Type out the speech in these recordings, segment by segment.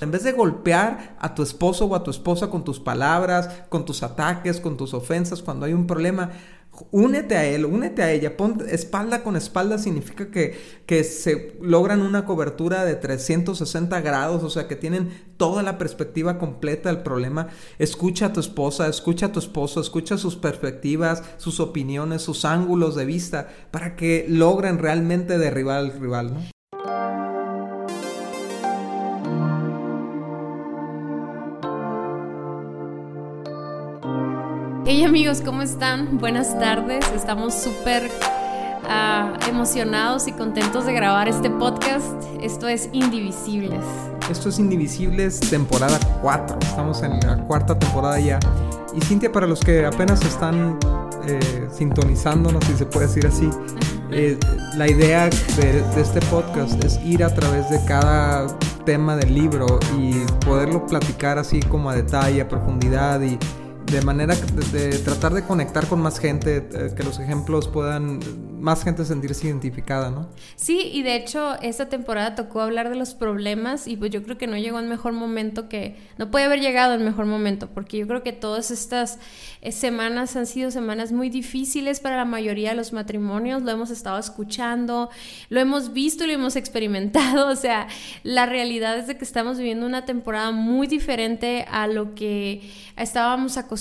En vez de golpear a tu esposo o a tu esposa con tus palabras, con tus ataques, con tus ofensas, cuando hay un problema, únete a él, únete a ella, pon espalda con espalda significa que, que se logran una cobertura de 360 grados, o sea que tienen toda la perspectiva completa del problema. Escucha a tu esposa, escucha a tu esposo, escucha sus perspectivas, sus opiniones, sus ángulos de vista, para que logren realmente derribar al rival, ¿no? Hey amigos, ¿cómo están? Buenas tardes. Estamos súper ah, emocionados y contentos de grabar este podcast. Esto es Indivisibles. Esto es Indivisibles temporada 4. Estamos en la cuarta temporada ya. Y Cintia, para los que apenas están eh, sintonizándonos, si se puede decir así, eh, la idea de, de este podcast es ir a través de cada tema del libro y poderlo platicar así como a detalle, a profundidad y de manera de, tratar de conectar con más gente, eh, que los ejemplos puedan más gente sentirse identificada, ¿no? Sí, y de hecho esta temporada tocó hablar de los problemas y pues yo creo que no llegó en mejor momento que, no puede haber llegado en mejor momento, porque yo creo que todas estas eh, semanas han sido semanas muy difíciles para la mayoría de los matrimonios, lo hemos estado escuchando, lo hemos visto y lo hemos experimentado, o sea, la realidad es de que estamos viviendo una temporada muy diferente a lo que estábamos acostumbrados,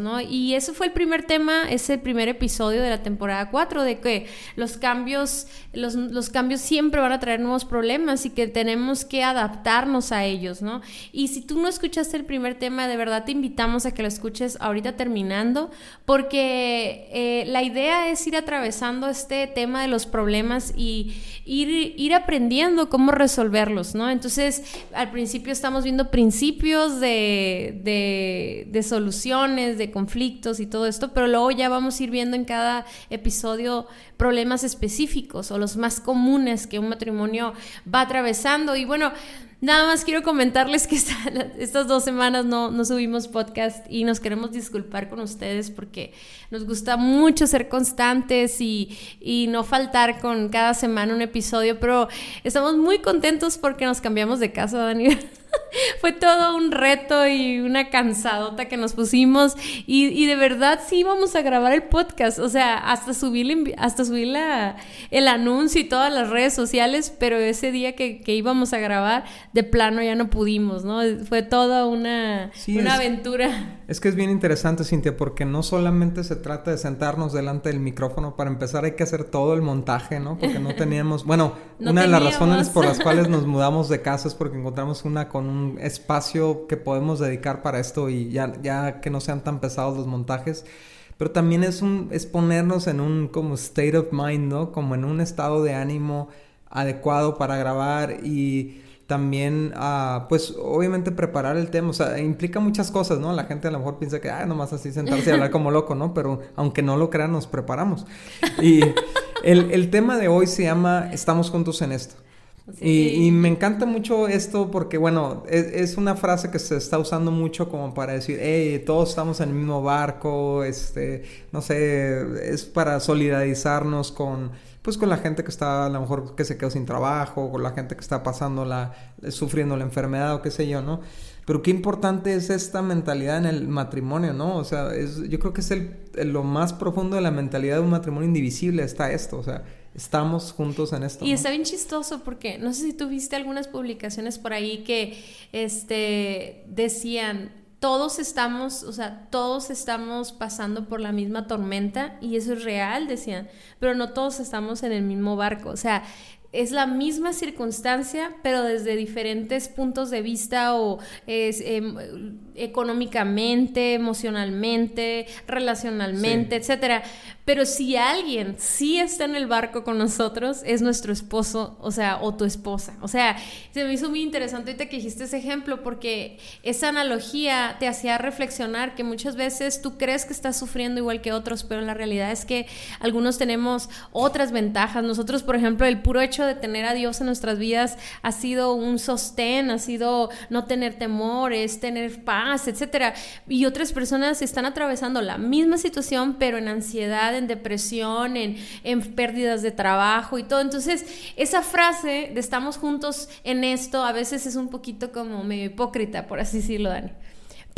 ¿no? Y eso fue el primer tema, es el primer episodio de la temporada 4 de que los cambios, los, cambios siempre van a traer nuevos problemas y que tenemos que adaptarnos a ellos, ¿no? Y si tú no escuchaste el primer tema, de verdad te invitamos a que lo escuches ahorita terminando, porque eh, la idea es ir atravesando este tema de los problemas y ir, ir aprendiendo cómo resolverlos, ¿no? Entonces, al principio estamos viendo principios de, de, de de conflictos y todo esto, pero luego ya vamos a ir viendo en cada episodio problemas específicos o los más comunes que un matrimonio va atravesando. Y bueno, nada más quiero comentarles que estas dos semanas no, no subimos podcast y nos queremos disculpar con ustedes porque nos gusta mucho ser constantes y, y no faltar con cada semana un episodio, pero estamos muy contentos porque nos cambiamos de casa, Daniel. fue todo un reto y una cansadota que nos pusimos y, de verdad sí íbamos a grabar el podcast, o sea, hasta subir, hasta subir el anuncio y todas las redes sociales, pero ese día que, íbamos a grabar, de plano ya no pudimos, ¿no? Fue toda una, una aventura. Es que es bien interesante, Cintia, porque no solamente se trata de sentarnos delante del micrófono, para empezar hay que hacer todo el montaje, ¿no? Porque no teníamos, bueno, una de las razones por las cuales nos mudamos de casa es porque encontramos una con un espacio que podemos dedicar para esto y ya, ya que no sean tan pesados los montajes. Pero también es, un, es ponernos en un como state of mind, ¿no? Como en un estado de ánimo adecuado para grabar y también, uh, pues obviamente preparar el tema, o sea, implica muchas cosas, ¿no? La gente a lo mejor piensa que, ah, nomás así sentarse y hablar como loco, ¿no? Pero aunque no lo crean, nos preparamos. Y el, el tema de hoy se llama Estamos juntos en esto. Y, me encanta mucho esto porque, bueno, es, una frase que se está usando mucho como para decir, hey, todos estamos en el mismo barco, este, no sé, es para solidarizarnos con, pues con la gente que está, a lo mejor que se quedó sin trabajo, con la gente que está pasando la, sufriendo la enfermedad o qué sé yo, ¿no? Pero qué importante es esta mentalidad en el matrimonio, ¿no? O sea, es, yo creo que es el, lo más profundo de la mentalidad de un matrimonio indivisible, está esto, o sea, estamos juntos en esto. Y está bien chistoso porque no sé si tú viste algunas publicaciones por ahí que este decían todos estamos, o sea, todos estamos pasando por la misma tormenta y eso es real, decían, pero no todos estamos en el mismo barco. O sea, es la misma circunstancia, pero desde diferentes puntos de vista o es, em, económicamente, emocionalmente, relacionalmente, etcétera. Pero si alguien sí está en el barco con nosotros, es nuestro esposo, o sea, o tu esposa. O sea, se me hizo muy interesante ahorita que dijiste ese ejemplo, porque esa analogía te hacía reflexionar que muchas veces tú crees que estás sufriendo igual que otros, pero la realidad es que algunos tenemos otras ventajas. Nosotros, por ejemplo, el puro hecho de tener a Dios en nuestras vidas ha sido un sostén, ha sido no tener temores, tener paz, etcétera. Y otras personas están atravesando la misma situación, pero en ansiedad, en depresión, en, en pérdidas de trabajo y todo. Entonces, esa frase de estamos juntos en esto a veces es un poquito como medio hipócrita, por así decirlo, Dani.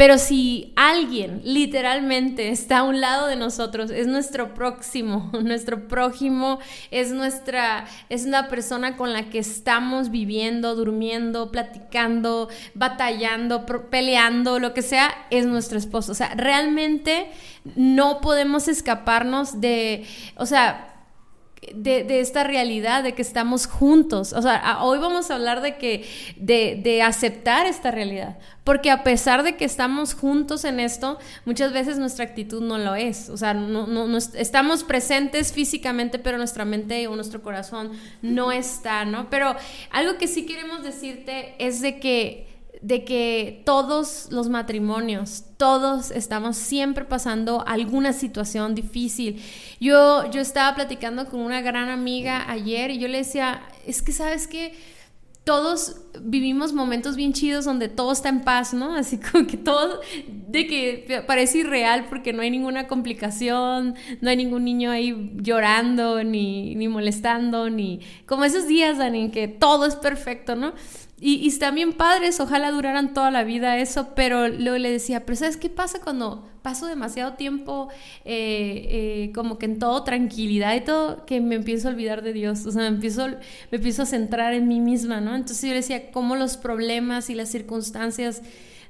Pero si alguien literalmente está a un lado de nosotros, es nuestro próximo, nuestro prójimo, es nuestra, es una persona con la que estamos viviendo, durmiendo, platicando, batallando, peleando, lo que sea, es nuestro esposo. O sea, realmente no podemos escaparnos de, o sea, de, esta realidad de que estamos juntos. O sea, hoy vamos a hablar de que, de, de, aceptar esta realidad. Porque a pesar de que estamos juntos en esto, muchas veces nuestra actitud no lo es. O sea, no, no, estamos presentes físicamente, pero nuestra mente o nuestro corazón no está, ¿no? Pero algo que sí queremos decirte es de que de que todos los matrimonios, todos estamos siempre pasando alguna situación difícil. Yo, yo estaba platicando con una gran amiga ayer y yo le decía, es que sabes que todos vivimos momentos bien chidos donde todo está en paz, ¿no? Así como que todo, de que parece irreal porque no hay ninguna complicación, no hay ningún niño ahí llorando, ni, ni molestando, ni como esos días, Dani, en que todo es perfecto, ¿no? Y, bien padres, ojalá duraran toda la vida eso, pero luego le decía, pero ¿sabes qué pasa cuando paso demasiado tiempo eh, eh, como que en todo tranquilidad y todo, que me empiezo a olvidar de Dios, o sea, me empiezo, me empiezo a centrar en mí misma, ¿no? Entonces yo le decía, cómo los problemas y las circunstancias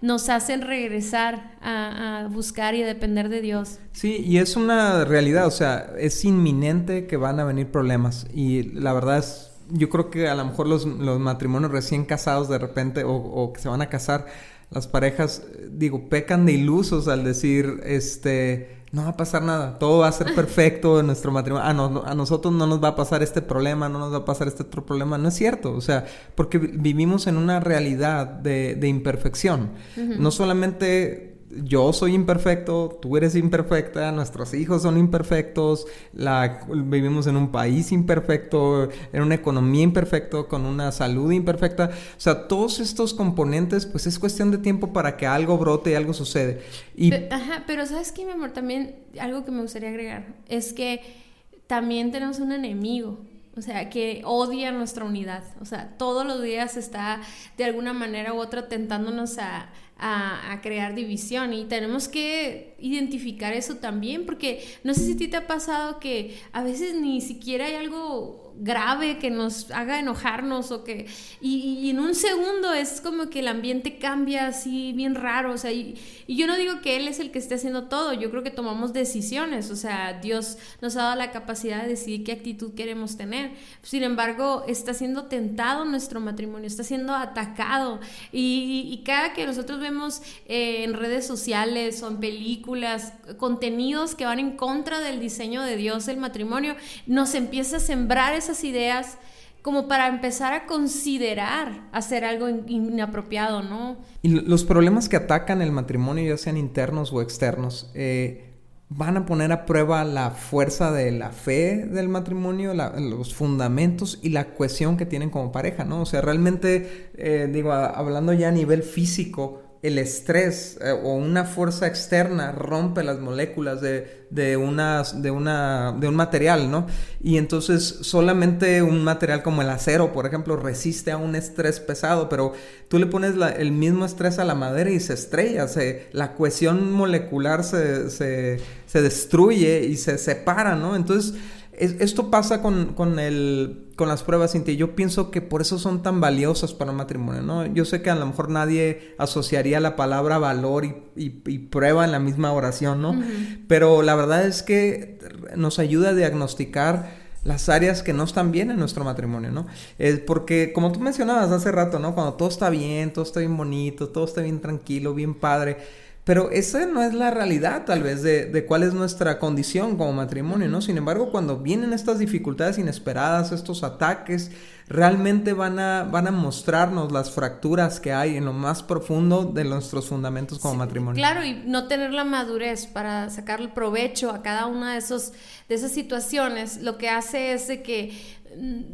nos hacen regresar a, a, buscar y a depender de Dios. Sí, y es una realidad, o sea, es inminente que van a venir problemas y la verdad es yo creo que a lo mejor los, matrimonios recién casados de repente o, que se van a casar, las parejas, digo, pecan de ilusos al decir, este, no va a pasar nada, todo va a ser perfecto en nuestro matrimonio, a, nosotros no nos va a pasar este problema, no nos va a pasar este otro problema, no es cierto, o sea, porque vivimos en una realidad de, imperfección, no solamente yo soy imperfecto, tú eres imperfecta, nuestros hijos son imperfectos, vivimos en un país imperfecto, en una economía imperfecta, con una salud imperfecta. O sea, todos estos componentes, pues es cuestión de tiempo para que algo brote y algo sucede. Y... ajá, pero ¿sabes qué, mi amor? También algo que me gustaría agregar es que también tenemos un enemigo. O sea, que odia nuestra unidad. O sea, todos los días está de alguna manera u otra tentándonos a, a, crear división y tenemos que identificar eso también porque no sé si a ti te ha pasado que a veces ni siquiera hay algo grave que nos haga enojarnos o que... Y, en un segundo es como que el ambiente cambia así bien raro, o sea, y, yo no digo que Él es el que esté haciendo todo, yo creo que tomamos decisiones, o sea, Dios nos ha dado la capacidad de decidir qué actitud queremos tener. Sin embargo, está siendo tentado nuestro matrimonio, está siendo atacado y, cada que nosotros vemos eh, en redes sociales o en películas contenidos que van en contra del diseño de Dios, el matrimonio, nos empieza a sembrar esa ideas como para empezar a considerar hacer algo inapropiado, ¿no? Y los problemas que atacan el matrimonio, ya sean internos o externos, eh, van a poner a prueba la fuerza de la fe del matrimonio, los fundamentos y la cohesión que tienen como pareja, ¿no? O sea, realmente, eh, digo, hablando ya a nivel físico, el estrés eh, o una fuerza externa rompe las moléculas de, de, de, una, de un material, ¿no? Y entonces solamente un material como el acero, por ejemplo, resiste a un estrés pesado, pero tú le pones el mismo estrés a la madera y se estrella, se, la cohesión molecular se, se, se destruye y se separa, ¿no? Entonces esto pasa con, con, el, con las pruebas Cintia. Yo pienso que por eso son tan valiosas para un matrimonio, ¿no? Yo sé que a lo mejor nadie asociaría la palabra valor y, prueba en la misma oración, ¿no? Pero la verdad es que nos ayuda a diagnosticar las áreas que no están bien en nuestro matrimonio, ¿no? Es porque, como tú mencionabas hace rato, ¿no? Cuando todo está bien, todo está bien bonito, todo está bien tranquilo, bien padre pero esa no es la realidad tal vez de, de, cuál es nuestra condición como matrimonio, ¿no? Sin embargo, cuando vienen estas dificultades inesperadas, estos ataques, realmente van a, van a mostrarnos las fracturas que hay en lo más profundo de nuestros fundamentos como matrimonio. Claro, y no tener la madurez para sacarle provecho a cada una de, esos, de esas situaciones, lo que hace es de que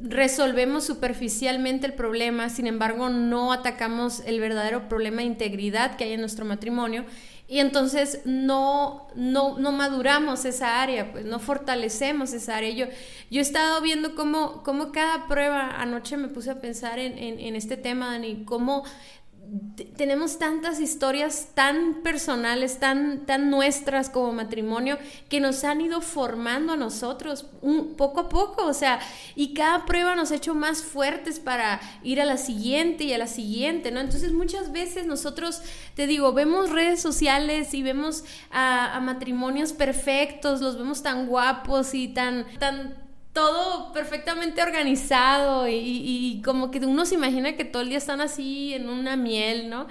resolvemos superficialmente el problema, sin embargo no atacamos el verdadero problema de integridad que hay en nuestro matrimonio y entonces no, no, no maduramos esa área, pues no fortalecemos esa área. Yo, yo he estado viendo cómo, cómo cada prueba, anoche me puse a pensar en, en, en este tema, Dani, cómo tenemos tantas historias tan personales, tan, tan nuestras como matrimonio, que nos han ido formando a nosotros un, poco a poco, o sea, y cada prueba nos ha hecho más fuertes para ir a la siguiente y a la siguiente, ¿no? Entonces muchas veces nosotros, te digo, vemos redes sociales y vemos a, matrimonios perfectos, los vemos tan guapos y tan, tan todo perfectamente organizado y, como que uno se imagina que todo el día están así en una miel, ¿no?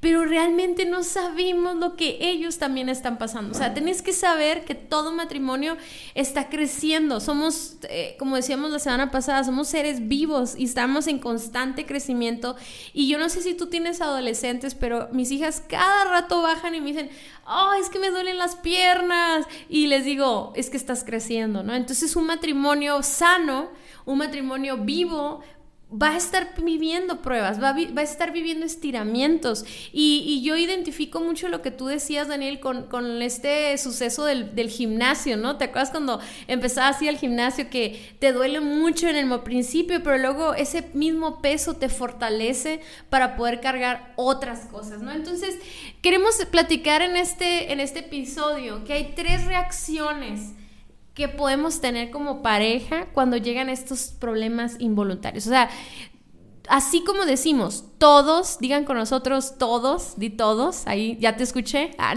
Pero realmente no sabemos lo que ellos también están pasando. O sea, tenés que saber que todo matrimonio está creciendo. Somos, eh, como decíamos la semana pasada, somos seres vivos y estamos en constante crecimiento. Y yo no sé si tú tienes adolescentes, pero mis hijas cada rato bajan y me dicen, oh, es que me duelen las piernas. Y les digo, es que estás creciendo, ¿no? Entonces un matrimonio sano, un matrimonio vivo, va a estar viviendo pruebas, va a, estar viviendo estiramientos. Y, yo identifico mucho lo que tú decías, Daniel, con, este suceso del, gimnasio, ¿no? ¿Te acuerdas cuando empezabas así el gimnasio que te duele mucho en el principio, pero luego ese mismo peso te fortalece para poder cargar otras cosas, ¿no? Entonces, queremos platicar en este, en este episodio que hay tres reacciones que podemos tener como pareja cuando llegan estos problemas involuntarios. O sea, así como decimos, todos, digan con nosotros todos, di todos, ahí ya te escuché, ah,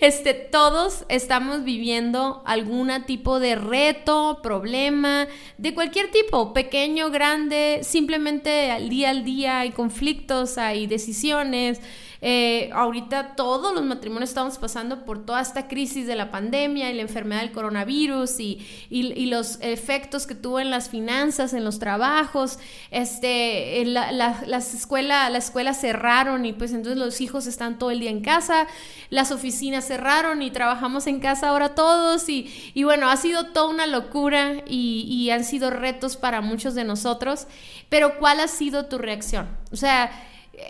este, todos estamos viviendo algún tipo de reto, problema, de cualquier tipo, pequeño, grande, simplemente al día al día hay conflictos, hay decisiones, eh, ahorita todos los matrimonios estamos pasando por toda esta crisis de la pandemia y la enfermedad del coronavirus y, los efectos que tuvo en las finanzas, en los trabajos. Este, la, las escuelas, la escuela cerraron y pues entonces los hijos están todo el día en casa, las oficinas cerraron y trabajamos en casa ahora todos y, y bueno, ha sido toda una locura y, y han sido retos para muchos de nosotros, pero ¿cuál ha sido tu reacción? O sea,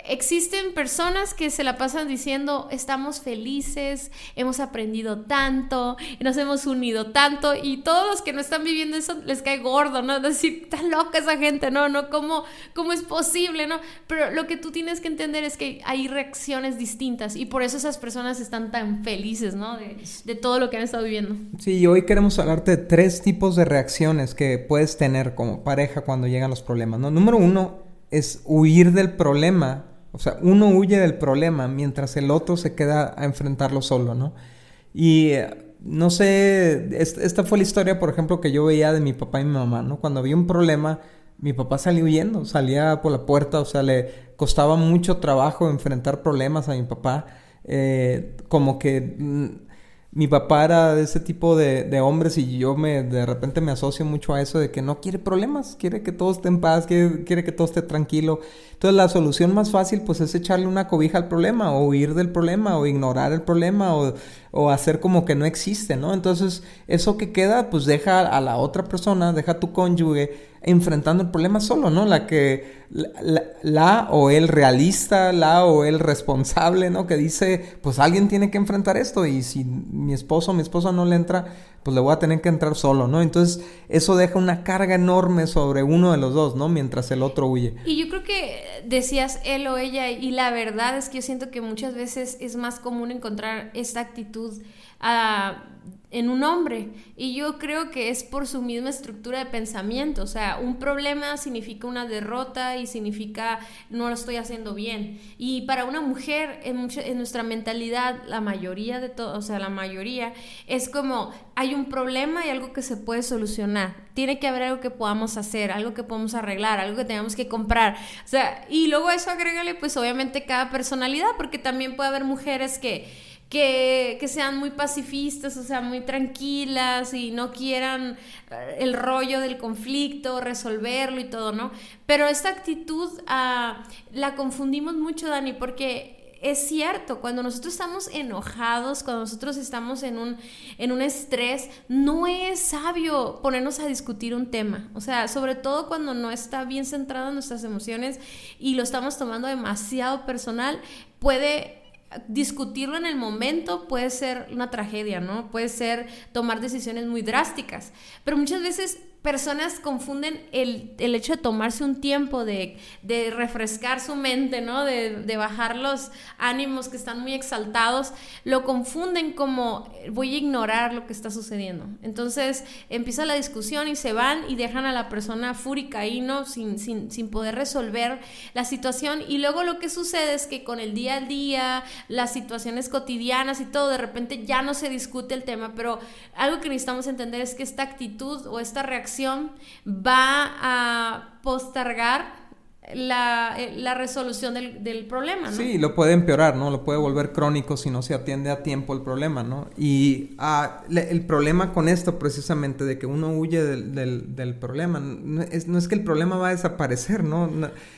existen personas que se la pasan diciendo estamos felices, hemos aprendido tanto, nos hemos unido tanto y todos los que no están viviendo eso les cae gordo, ¿no? Decir, tan loca esa gente, ¿no? ¿No? ¿Cómo, ¿Cómo es posible, no? Pero lo que tú tienes que entender es que hay reacciones distintas y por eso esas personas están tan felices, ¿no? De, de todo lo que han estado viviendo. Sí, hoy queremos hablarte de tres tipos de reacciones que puedes tener como pareja cuando llegan los problemas, ¿no? Número uno, es huir del problema. O sea, uno huye del problema mientras el otro se queda a enfrentarlo solo, ¿no? Y eh, no sé, esta fue la historia, por ejemplo, que yo veía de mi papá y mi mamá, ¿no? Cuando había un problema, mi papá salía huyendo, salía por la puerta, o sea, le costaba mucho trabajo enfrentar problemas a mi papá. Eh, como que mm, mi papá era de ese tipo de, hombres y yo me de repente me asocio mucho a eso de que no quiere problemas, quiere que todo esté en paz, quiere, quiere, que todo esté tranquilo. Entonces la solución más fácil pues es echarle una cobija al problema o huir del problema o ignorar el problema o, o hacer como que no existe, ¿no? Entonces eso que queda pues deja a la otra persona, deja a tu cónyuge enfrentando el problema solo, ¿no? La que la, o el realista, la o el responsable, ¿no? Que dice, pues alguien tiene que enfrentar esto y si mi esposo o mi esposa no le entra, pues le voy a tener que entrar solo, ¿no? Entonces eso deja una carga enorme sobre uno de los dos, ¿no? Mientras el otro huye. Y yo creo que decías él o ella y la verdad es que yo siento que muchas veces es más común encontrar esta actitud ah, en un hombre. Y yo creo que es por su misma estructura de pensamiento. O sea, un problema significa una derrota y significa no lo estoy haciendo bien. Y para una mujer, en, en nuestra mentalidad, la mayoría de todo, o sea, la mayoría, es como hay un problema y algo que se puede solucionar. Tiene que haber algo que podamos hacer, algo que podamos arreglar, algo que tengamos que comprar. O sea, y luego eso agrégale, pues obviamente cada personalidad, porque también puede haber mujeres que que, sean muy pacifistas, o sea, muy tranquilas y no quieran eh, el rollo del conflicto, resolverlo y todo, ¿no? Pero esta actitud ah, la confundimos mucho, Dani, porque es cierto, cuando nosotros estamos enojados, cuando nosotros estamos en un, en un estrés, no es sabio ponernos a discutir un tema. O sea, sobre todo cuando no está bien centrado en nuestras emociones y lo estamos tomando demasiado personal, puede discutirlo en el momento puede ser una tragedia, ¿no? Puede ser tomar decisiones muy drásticas, pero muchas veces personas confunden el, hecho de tomarse un tiempo, de, refrescar su mente, ¿no? De, bajar los ánimos que están muy exaltados, lo confunden como voy a ignorar lo que está sucediendo. Entonces empieza la discusión y se van y dejan a la persona fúrica ahí, ¿no? Sin, sin, sin poder resolver la situación. Y luego lo que sucede es que con el día a día, las situaciones cotidianas y todo, de repente ya no se discute el tema, pero algo que necesitamos entender es que esta actitud o esta reacción va a postergar la, eh, la resolución del, problema, ¿no? Sí, lo puede empeorar, ¿no? Lo puede volver crónico si no se atiende a tiempo el problema, ¿no? Y ah, el problema con esto, precisamente, de que uno huye del, del, del problema, no es, no es, que el problema va a desaparecer, ¿no?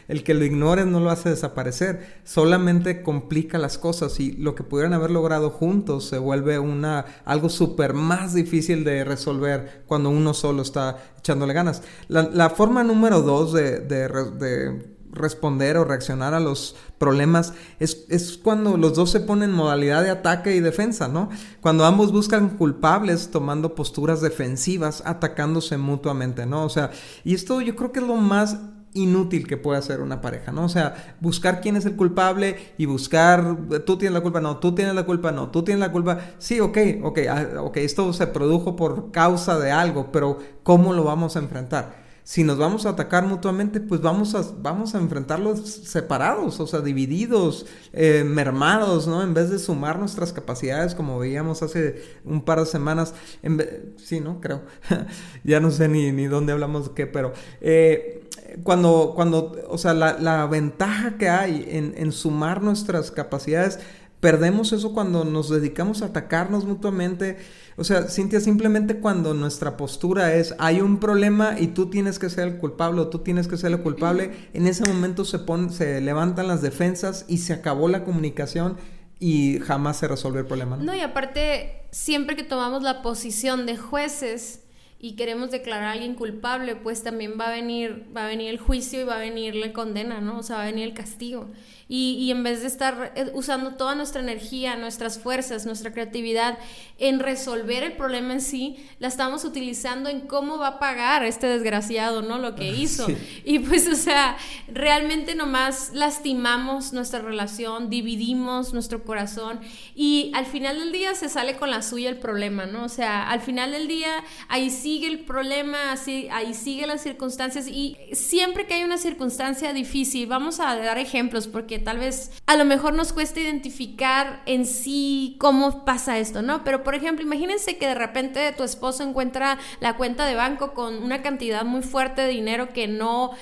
El que lo ignores no lo hace desaparecer, solamente complica las cosas y lo que pudieran haber logrado juntos se vuelve una, algo súper más difícil de resolver cuando uno solo está echándole ganas. La, forma número dos de, de, de responder o reaccionar a los problemas es, es, cuando los dos se ponen en modalidad de ataque y defensa, ¿no? Cuando ambos buscan culpables tomando posturas defensivas, atacándose mutuamente, ¿no? O sea, y esto yo creo que es lo más inútil que puede hacer una pareja, ¿no? O sea, buscar quién es el culpable y buscar, tú tienes la culpa, no, tú tienes la culpa, no, tú tienes la culpa, sí, ok, ok, ah, ok, esto se produjo por causa de algo, pero ¿cómo lo vamos a enfrentar? si nos vamos a atacar mutuamente, pues vamos a, vamos a enfrentarlos separados, o sea, divididos, eh, mermados, ¿no? En vez de sumar nuestras capacidades, como veíamos hace un par de semanas, en sí, ¿no? Creo. ya no sé ni, ni dónde hablamos de qué, pero eh, cuando, cuando, o sea, la, la ventaja que hay en, en sumar nuestras capacidades, perdemos eso cuando nos dedicamos a atacarnos mutuamente o sea, Cintia, simplemente cuando nuestra postura es hay un problema y tú tienes que ser el culpable o tú tienes que ser el culpable, en ese momento se, se levantan las defensas y se acabó la comunicación y jamás se resuelve el problema. ¿no? no, y aparte, siempre que tomamos la posición de jueces, y queremos declarar a alguien culpable, pues también va a venir, va a venir el juicio y va a venir la condena, ¿no? O sea, va a venir el castigo. Y, en vez de estar eh, usando toda nuestra energía, nuestras fuerzas, nuestra creatividad en resolver el problema en sí, la estamos utilizando en cómo va a pagar este desgraciado, ¿no? Lo que hizo. Y pues, o sea, realmente nomás lastimamos nuestra relación, dividimos nuestro corazón y al final del día se sale con la suya el problema, ¿no? O sea, al final del día ahí sigue el problema, así, ahí sigue las circunstancias y siempre que hay una circunstancia difícil, vamos a dar ejemplos porque tal vez a lo mejor nos cuesta identificar en sí cómo pasa esto, ¿no? Pero por ejemplo, imagínense que de repente tu esposo encuentra la cuenta de banco con una cantidad muy fuerte de dinero que no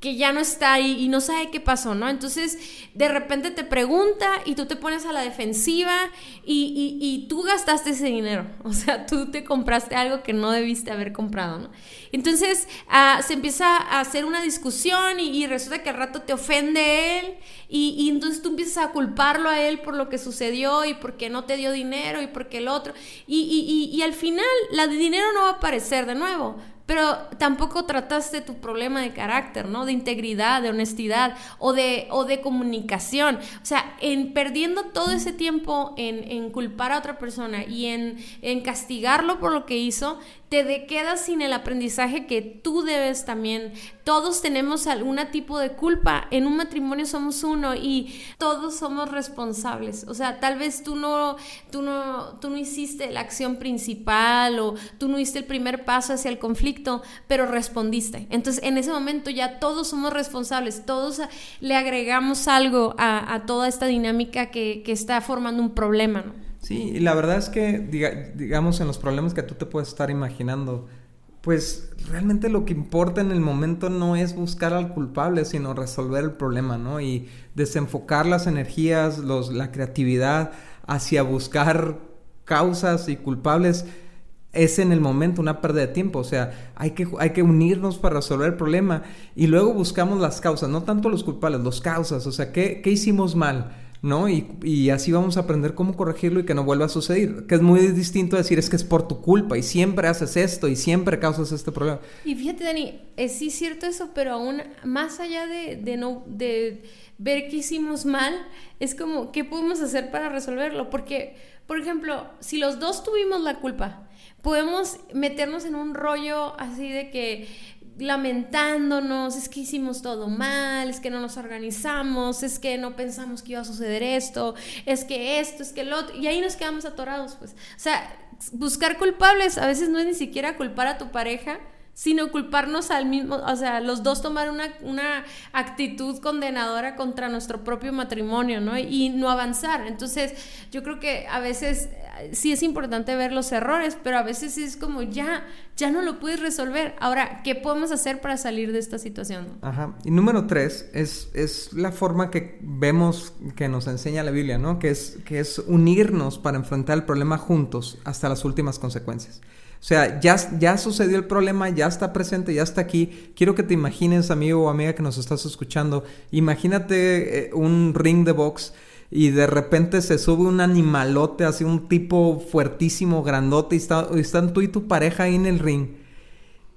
que ya no está ahí y no sabe qué pasó, ¿no? Entonces, de repente te pregunta y tú te pones a la defensiva y, y, tú gastaste ese dinero, o sea, tú te compraste algo que no debiste haber comprado, ¿no? Entonces, ah, se empieza a hacer una discusión y, resulta que al rato te ofende él y, entonces tú empiezas a culparlo a él por lo que sucedió y porque no te dio dinero y porque el otro, y, y al final, la de dinero no va a aparecer de nuevo pero tampoco trataste tu problema de carácter, ¿no? De integridad, de honestidad o de, o de comunicación. O sea, en perdiendo todo ese tiempo en, en culpar a otra persona y en, en castigarlo por lo que hizo, te quedas sin el aprendizaje que tú debes también. Todos tenemos algún tipo de culpa. En un matrimonio somos uno y todos somos responsables. O sea, tal vez tú no, tú no, tú no hiciste la acción principal o tú no hiciste el primer paso hacia el conflicto, pero respondiste. Entonces, en ese momento ya todos somos responsables. Todos le agregamos algo a, toda esta dinámica que, que está formando un problema, ¿no? Sí, y la verdad es que, digamos, en los problemas que tú te puedes estar imaginando, pues realmente lo que importa en el momento no es buscar al culpable, sino resolver el problema, ¿no? Y desenfocar las energías, los, la creatividad hacia buscar causas y culpables es en el momento una pérdida de tiempo, o sea, hay que, hay que unirnos para resolver el problema y luego buscamos las causas, no tanto los culpables, los causas, o sea, ¿qué, qué hicimos mal? ¿No? Y, así vamos a aprender cómo corregirlo y que no vuelva a suceder. Que es muy distinto decir es que es por tu culpa y siempre haces esto y siempre causas este problema. Y fíjate, Dani, es sí cierto eso, pero aún más allá de, no, de ver qué hicimos mal, es como, ¿qué podemos hacer para resolverlo? Porque, por ejemplo, si los dos tuvimos la culpa, podemos meternos en un rollo así de que lamentándonos, es que hicimos todo mal, es que no nos organizamos, es que no pensamos que iba a suceder esto, es que esto, es que el otro, y ahí nos quedamos atorados, pues. O sea, buscar culpables a veces no es ni siquiera culpar a tu pareja, sino culparnos al mismo, o sea, los dos tomar una, una actitud condenadora contra nuestro propio matrimonio, ¿no? Y no avanzar. Entonces, yo creo que a veces sí es importante ver los errores, pero a veces es como ya, ya no lo puedes resolver. Ahora, ¿qué podemos hacer para salir de esta situación? Ajá. Y número tres es, es la forma que vemos que nos enseña la Biblia, ¿no? Que es, que es unirnos para enfrentar el problema juntos hasta las últimas consecuencias. O sea, ya, ya sucedió el problema, ya está presente, ya está aquí. Quiero que te imagines, amigo o amiga que nos estás escuchando, imagínate eh, un ring de box y de repente se sube un animalote, así un tipo fuertísimo, grandote, y, está, están tú y tu pareja ahí en el ring.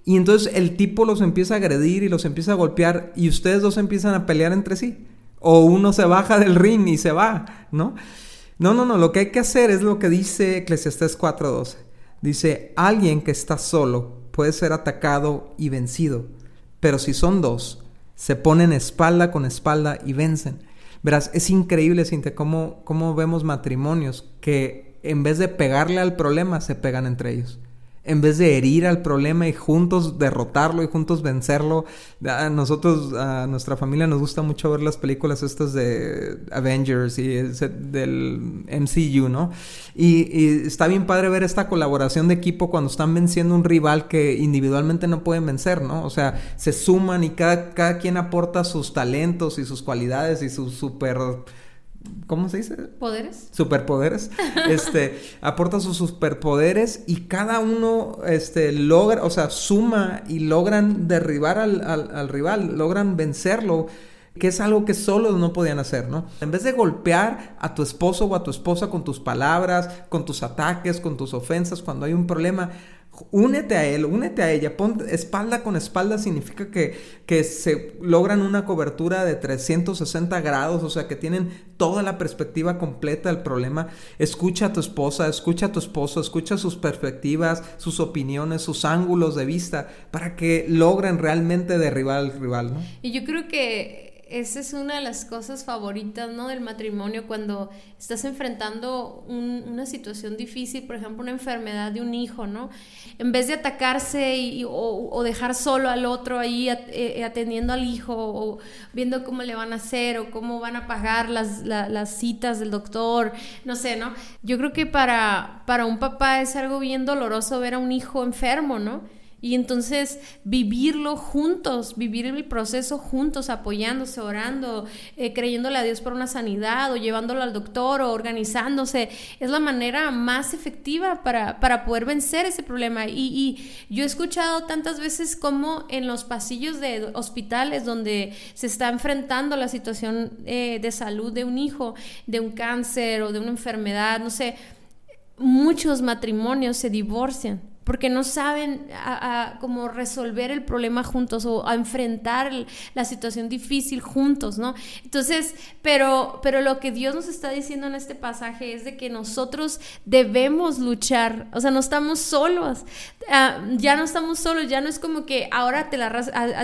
Y entonces el tipo los empieza a agredir y los empieza a golpear y ustedes dos empiezan a pelear entre sí. O uno se baja del ring y se va, ¿no? No, no, no, lo que hay que hacer es lo que dice Eclesiastés 4:12. Dice, alguien que está solo puede ser atacado y vencido, pero si son dos, se ponen espalda con espalda y vencen. Verás, es increíble, Cintia, cómo, cómo vemos matrimonios que en vez de pegarle al problema, se pegan entre ellos en vez de herir al problema y juntos derrotarlo y juntos vencerlo. A nosotros, a nuestra familia nos gusta mucho ver las películas estas de Avengers y del MCU, ¿no? Y, está bien padre ver esta colaboración de equipo cuando están venciendo un rival que individualmente no pueden vencer, ¿no? O sea, se suman y cada, cada quien aporta sus talentos y sus cualidades y sus super ¿Cómo se dice? Poderes. Superpoderes. Este, aporta sus superpoderes y cada uno este, logra, o sea, suma y logran derribar al, al, rival, logran vencerlo que es algo que solos no podían hacer, ¿no? En vez de golpear a tu esposo o a tu esposa con tus palabras, con tus ataques, con tus ofensas cuando hay un problema, Únete a él, únete a ella, pon espalda con espalda significa que, que se logran una cobertura de 360 grados, o sea que tienen toda la perspectiva completa del problema. Escucha a tu esposa, escucha a tu esposo, escucha sus perspectivas, sus opiniones, sus ángulos de vista, para que logren realmente derribar al rival, ¿no? Y yo creo que esa es una de las cosas favoritas, ¿no? Del matrimonio, cuando estás enfrentando una situación difícil, por ejemplo, una enfermedad de un hijo, ¿no? En vez de atacarse y, o, dejar solo al otro ahí eh, atendiendo al hijo o viendo cómo le van a hacer o cómo van a pagar las, las citas del doctor, no sé, ¿no? Yo creo que para, para un papá es algo bien doloroso ver a un hijo enfermo, ¿no? Y entonces vivirlo juntos, vivir el proceso juntos, apoyándose, orando, eh, creyéndole a Dios por una sanidad o llevándolo al doctor o organizándose, es la manera más efectiva para, para poder vencer ese problema. Y, yo he escuchado tantas veces como en los pasillos de hospitales donde se está enfrentando la situación eh, de salud de un hijo, de un cáncer o de una enfermedad, no sé, muchos matrimonios se divorcian porque no saben a, cómo resolver el problema juntos o a enfrentar la situación difícil juntos, ¿no? Entonces, pero, pero lo que Dios nos está diciendo en este pasaje es de que nosotros debemos luchar, o sea, no estamos solos, ah, ya no estamos solos, ya no es como que ahora te la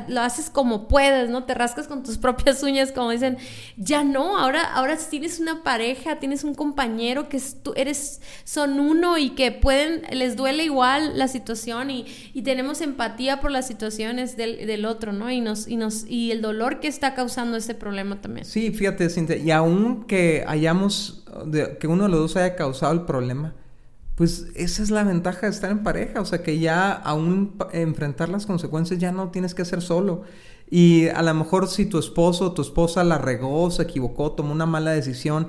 lo haces como puedes, ¿no? Te rascas con tus propias uñas, como dicen, ya no, ahora, ahora tienes una pareja, tienes un compañero que eres, son uno y que pueden, les duele igual la situación y, tenemos empatía por las situaciones del, otro, ¿no? Y, nos, y, nos, y el dolor que está causando ese problema también. Sí, fíjate, Cintia, y aún que hayamos, que uno de los dos haya causado el problema, pues esa es la ventaja de estar en pareja, o sea que ya aún enfrentar las consecuencias ya no tienes que ser solo. Y a lo mejor si tu esposo o tu esposa la regó, se equivocó, tomó una mala decisión,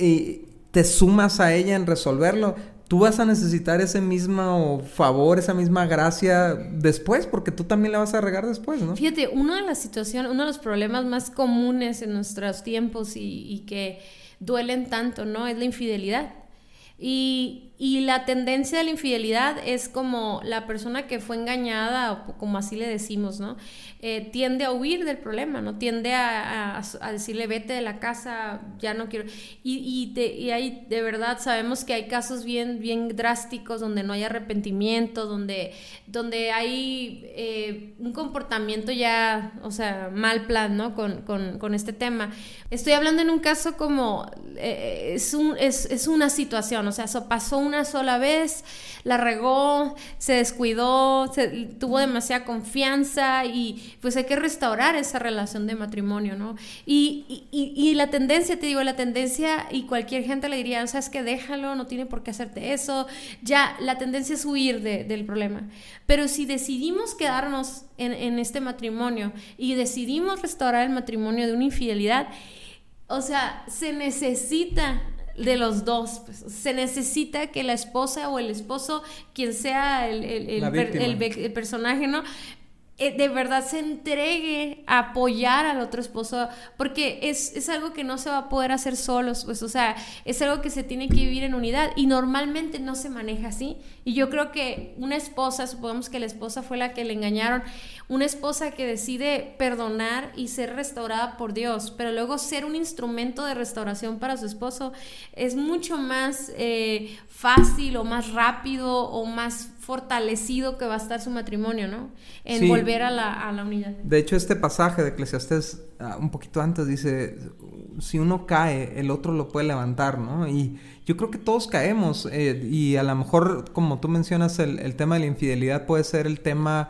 y te sumas a ella en resolverlo, tú vas a necesitar ese mismo favor, esa misma gracia después, porque tú también la vas a regar después, ¿no? Fíjate, una de las situaciones, uno de los problemas más comunes en nuestros tiempos y, y que duelen tanto, ¿no? Es la infidelidad. Y, y, la tendencia de la infidelidad es como la persona que fue engañada, o como así le decimos, ¿no? Eh, tiende a huir del problema, ¿no? Tiende a, a, decirle, vete de la casa, ya no quiero. Y, y, te, y hay, de verdad, sabemos que hay casos bien, bien drásticos donde no hay arrepentimiento, donde, donde hay eh, un comportamiento ya, o sea, mal plan, ¿no? Con, con, con este tema. Estoy hablando en un caso como, eh, es, un, es, es una situación, o sea, eso pasó una sola vez, la regó, se descuidó, tuvo demasiada confianza y pues hay que restaurar esa relación de matrimonio, ¿no? Y, y, la tendencia, te digo, la tendencia, y cualquier gente le diría, sabes que déjalo, no tiene por qué hacerte eso, ya, la tendencia es huir del problema. Pero si decidimos quedarnos en, en este matrimonio y decidimos restaurar el matrimonio de una infidelidad, o sea, se necesita de los dos. Pues. Se necesita que la esposa o el esposo, quien sea el, el personaje, ¿no? Eh, de verdad se entregue a apoyar al otro esposo, porque es, es, algo que no se va a poder hacer solos, pues, o sea, es algo que se tiene que vivir en unidad y normalmente no se maneja así. Y yo creo que una esposa, supongamos que la esposa fue la que le engañaron, una esposa que decide perdonar y ser restaurada por Dios, pero luego ser un instrumento de restauración para su esposo, es mucho más eh, fácil o más rápido o más fortalecido que va a estar su matrimonio, ¿no? En volver a la, a la, unidad. De hecho, este pasaje de Eclesiastes, uh, un poquito antes, dice, si uno cae, el otro lo puede levantar, ¿no? Y yo creo que todos caemos, eh, y a lo mejor, como tú mencionas, el, el, tema de la infidelidad puede ser el tema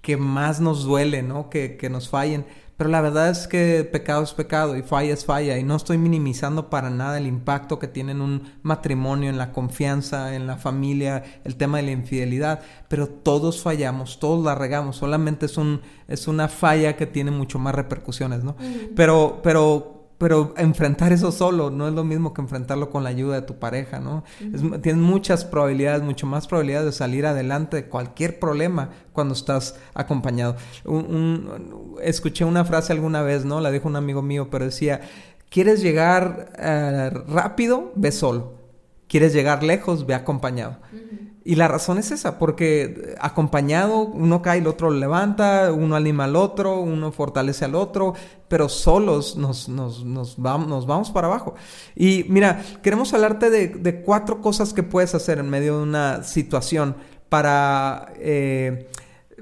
que más nos duele, ¿no? Que, que nos fallen. Pero la verdad es que pecado es pecado y falla es falla y no estoy minimizando para nada el impacto que tiene en un matrimonio, en la confianza, en la familia, el tema de la infidelidad, pero todos fallamos, todos la regamos, solamente es un es una falla que tiene mucho más repercusiones, ¿no? Pero pero pero enfrentar eso solo no es lo mismo que enfrentarlo con la ayuda de tu pareja, ¿no? tienes muchas probabilidades, mucho más probabilidades de salir adelante de cualquier problema cuando estás acompañado. escuché una frase alguna vez, ¿no? La dijo un amigo mío, pero decía, ¿quieres llegar eh, rápido? Ve solo. ¿Quieres llegar lejos? Ve acompañado. Y la razón es esa, porque acompañado uno cae, el otro levanta, uno anima al otro, uno fortalece al otro, pero solos nos, nos, nos, vamos, nos vamos para abajo. Y mira, queremos hablarte de, de, cuatro cosas que puedes hacer en medio de una situación para... Eh,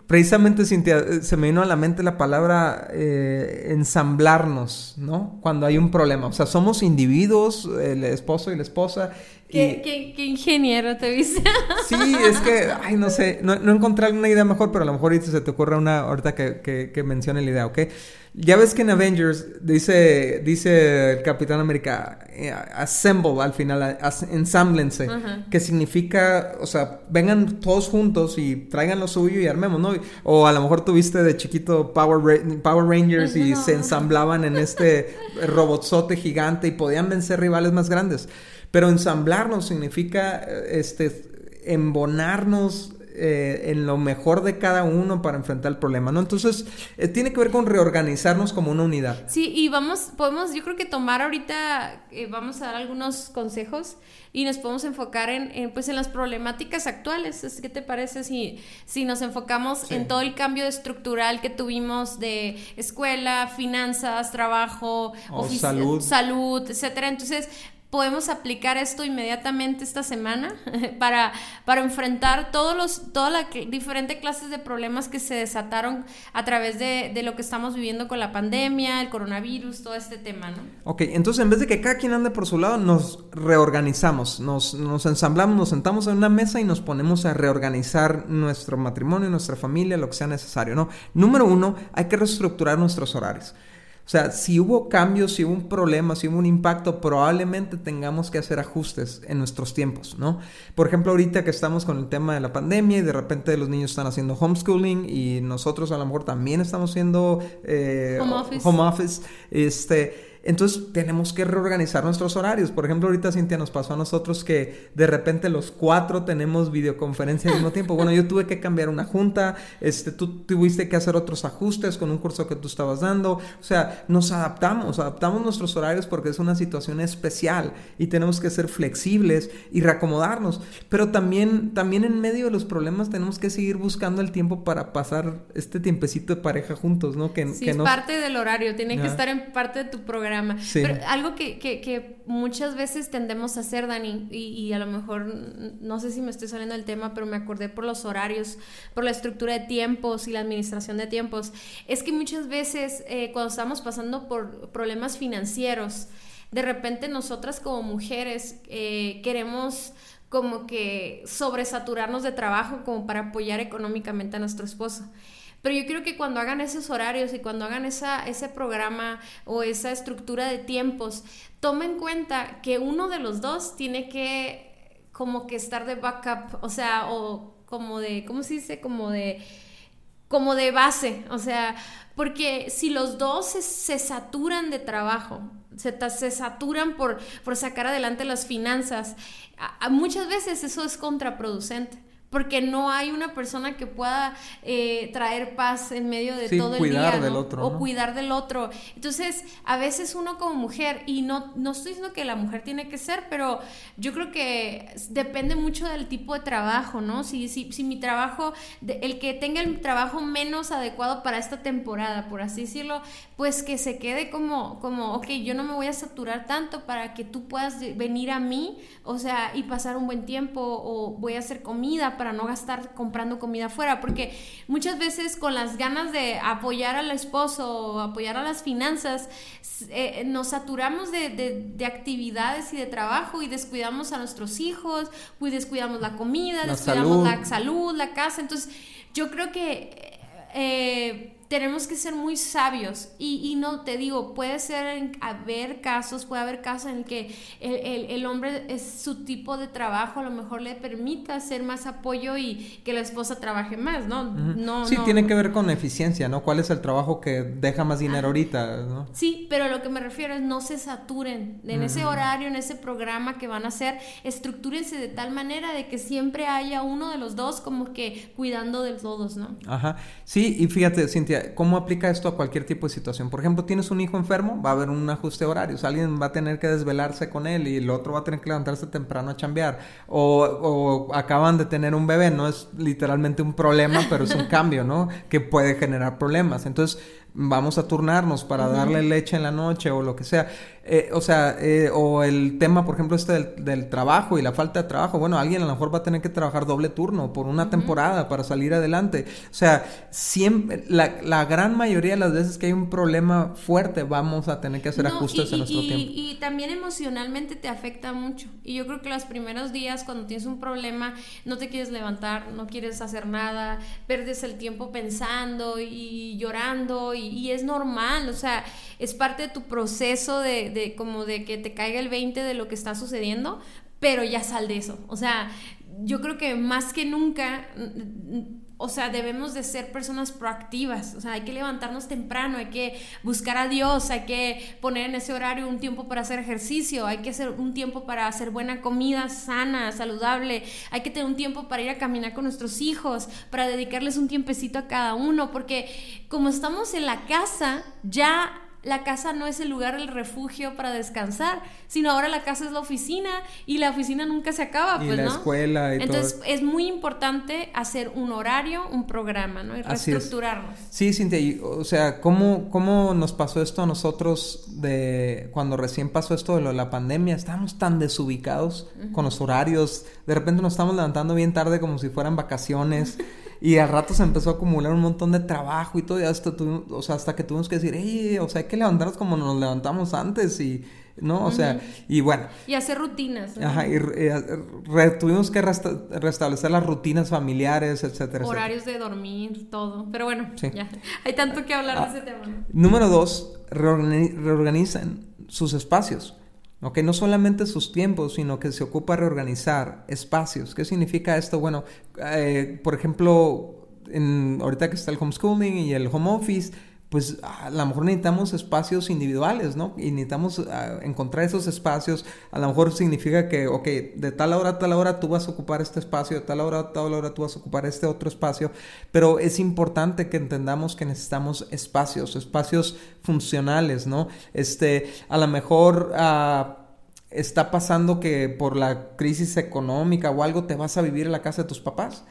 precisamente, Cintia, se me vino a la mente la palabra eh, ensamblarnos, ¿no? Cuando hay un problema. O sea, somos individuos, el esposo y la esposa, ¿Qué, ingeniero te viste? Sí, es que, ay, no sé, no, no, encontré alguna idea mejor, pero a lo mejor se te ocurre una ahorita que, que, que mencione la idea, ¿ok? Ya ves que en Avengers dice, dice el Capitán América, eh, assemble al final, ensámblense, que significa, o sea, vengan todos juntos y traigan lo suyo y armemos, ¿no? O a lo mejor tuviste de chiquito Power, Power Rangers y se ensamblaban en este robotzote gigante y podían vencer rivales más grandes. Pero ensamblarnos significa este, embonarnos eh, en lo mejor de cada uno para enfrentar el problema, ¿no? Entonces, eh, tiene que ver con reorganizarnos como una unidad. Sí, y vamos, podemos, yo creo que tomar ahorita, eh, vamos a dar algunos consejos y nos podemos enfocar en, pues, en las problemáticas actuales. ¿Qué te parece si, si nos enfocamos en todo el cambio estructural que tuvimos de escuela, finanzas, trabajo, salud. salud, etcétera? Entonces, podemos aplicar esto inmediatamente esta semana para, para enfrentar todos los, todas las diferentes clases de problemas que se desataron a través de, de, lo que estamos viviendo con la pandemia, el coronavirus, todo este tema, ¿no? Ok, entonces en vez de que cada quien ande por su lado, nos reorganizamos, nos, nos ensamblamos, nos sentamos en una mesa y nos ponemos a reorganizar nuestro matrimonio, nuestra familia, lo que sea necesario, ¿no? Número uno, hay que reestructurar nuestros horarios. O sea, si hubo cambios, si hubo un problema, si hubo un impacto, probablemente tengamos que hacer ajustes en nuestros tiempos, ¿no? Por ejemplo, ahorita que estamos con el tema de la pandemia y de repente los niños están haciendo homeschooling y nosotros a lo mejor también estamos haciendo eh, home, office. home office, este entonces tenemos que reorganizar nuestros horarios. Por ejemplo, ahorita Cintia nos pasó a nosotros que de repente los cuatro tenemos videoconferencia al mismo tiempo. Bueno, yo tuve que cambiar una junta, este, tú tuviste que hacer otros ajustes con un curso que tú estabas dando. O sea, nos adaptamos, adaptamos nuestros horarios porque es una situación especial y tenemos que ser flexibles y reacomodarnos. Pero también, también en medio de los problemas tenemos que seguir buscando el tiempo para pasar este tiempecito de pareja juntos, ¿no? Que, sí, es parte del horario, tiene que estar en parte de tu programa. Pero algo que, que, muchas veces tendemos a hacer, Dani, y, a lo mejor, no sé si me estoy saliendo del tema, pero me acordé por los horarios, por la estructura de tiempos y la administración de tiempos, es que muchas veces eh, cuando estamos pasando por problemas financieros, de repente nosotras como mujeres eh, queremos como que sobresaturarnos de trabajo como para apoyar económicamente a nuestro esposo. Pero yo creo que cuando hagan esos horarios y cuando hagan esa, ese programa o esa estructura de tiempos, tomen en cuenta que uno de los dos tiene que como que estar de backup, o sea, o como de, ¿cómo se dice? Como de como de base, o sea, porque si los dos se, saturan de trabajo, se, se saturan por, por, sacar adelante las finanzas, muchas veces eso es contraproducente porque no hay una persona que pueda eh, traer paz en medio de todo el día del otro, o cuidar del otro. Entonces, a veces uno como mujer, y no, no estoy diciendo que la mujer tiene que ser, pero yo creo que depende mucho del tipo de trabajo, ¿no? Si, si, si mi trabajo, el que tenga el trabajo menos adecuado para esta temporada, por así decirlo, pues que se quede como, como, ok, yo no me voy a saturar tanto para que tú puedas venir a mí, o sea, y pasar un buen tiempo, o voy a hacer comida para no gastar comprando comida afuera, porque muchas veces con las ganas de apoyar al esposo o apoyar a las finanzas, eh, nos saturamos de, actividades y de trabajo y descuidamos a nuestros hijos, y descuidamos la comida, descuidamos la salud, la casa, entonces yo creo que... Eh, tenemos que ser muy sabios y, no te digo, puede ser haber casos, puede haber casos en el que el, hombre es su tipo de trabajo, a lo mejor le permita hacer más apoyo y que la esposa trabaje más, ¿no? no sí, tiene que ver con eficiencia, ¿no? ¿Cuál es el trabajo que deja más dinero ahorita, ¿no? Sí, pero lo que me refiero es no se saturen en ese horario, en ese programa que van a hacer, estructúrense de tal manera de que siempre haya uno de los dos como que cuidando de todos, ¿no? Ajá, sí, y fíjate, Cintia, ¿cómo aplica esto a cualquier tipo de situación? Por ejemplo, tienes un hijo enfermo, va a haber un ajuste de horarios, alguien va a tener que desvelarse con él y el otro va a tener que levantarse temprano a chambear, o, o acaban de tener un bebé, no es literalmente un problema, pero es un cambio, ¿no? Que puede generar problemas. Entonces, vamos a turnarnos para darle leche en la noche o lo que sea. Eh, o sea, eh, o el tema, por ejemplo, este del, trabajo y la falta de trabajo. Bueno, alguien a lo mejor va a tener que trabajar doble turno por una temporada para salir adelante. O sea, siempre, la, gran mayoría de las veces que hay un problema fuerte, vamos a tener que hacer ajustes en nuestro tiempo. Y también emocionalmente te afecta mucho. Y yo creo que los primeros días, cuando tienes un problema, no te quieres levantar, no quieres hacer nada, perdes el tiempo pensando y llorando y, es normal, o sea, es parte de tu proceso de, de como de que te caiga el 20 de lo que está sucediendo, pero ya sal de eso. O sea, yo creo que más que nunca o sea, debemos de ser personas proactivas, o sea, hay que levantarnos temprano, hay que buscar a Dios, hay que poner en ese horario un tiempo para hacer ejercicio, hay que hacer un tiempo para hacer buena comida sana, saludable, hay que tener un tiempo para ir a caminar con nuestros hijos, para dedicarles un tiempecito a cada uno, porque como estamos en la casa, ya la casa no es el lugar, el refugio para descansar, sino ahora la casa es la oficina y la oficina nunca se acaba, y pues, la escuela y Entonces es muy importante hacer un horario, un programa, ¿no? Y reestructurarnos. Sí, Cintia, o sea, ¿cómo, ¿cómo nos pasó esto a nosotros de cuando recién pasó esto de la pandemia? Estábamos tan desubicados con los horarios, de repente nos estamos levantando bien tarde como si fueran vacaciones. Y al rato se empezó a acumular un montón de trabajo y todo, y hasta, o sea, hasta que tuvimos que decir, hey, o sea, hay que levantarnos como nos levantamos antes y, ¿no? O sea, y bueno. Y hacer rutinas. Ajá, y, tuvimos que restablecer las rutinas familiares, etcétera. Horarios de dormir, todo. Pero bueno, ya, hay tanto que hablar de ah, ese tema. Número dos, reorganizan sus espacios. ¿Ok? No solamente sus tiempos, sino que se ocupa reorganizar espacios. ¿Qué significa esto? Bueno, eh, por ejemplo, en, ahorita que está el homeschooling y el home office, pues a lo mejor necesitamos espacios individuales, ¿no? Y necesitamos ah, encontrar esos espacios. A lo mejor significa que, ok, de tal hora a tal hora tú vas a ocupar este espacio, de tal hora a tal hora tú vas a ocupar este otro espacio, pero es importante que entendamos que necesitamos espacios, espacios funcionales, ¿no? Este, a lo mejor... Uh, está pasando que por la crisis económica o algo te vas a vivir en la casa de tus papás.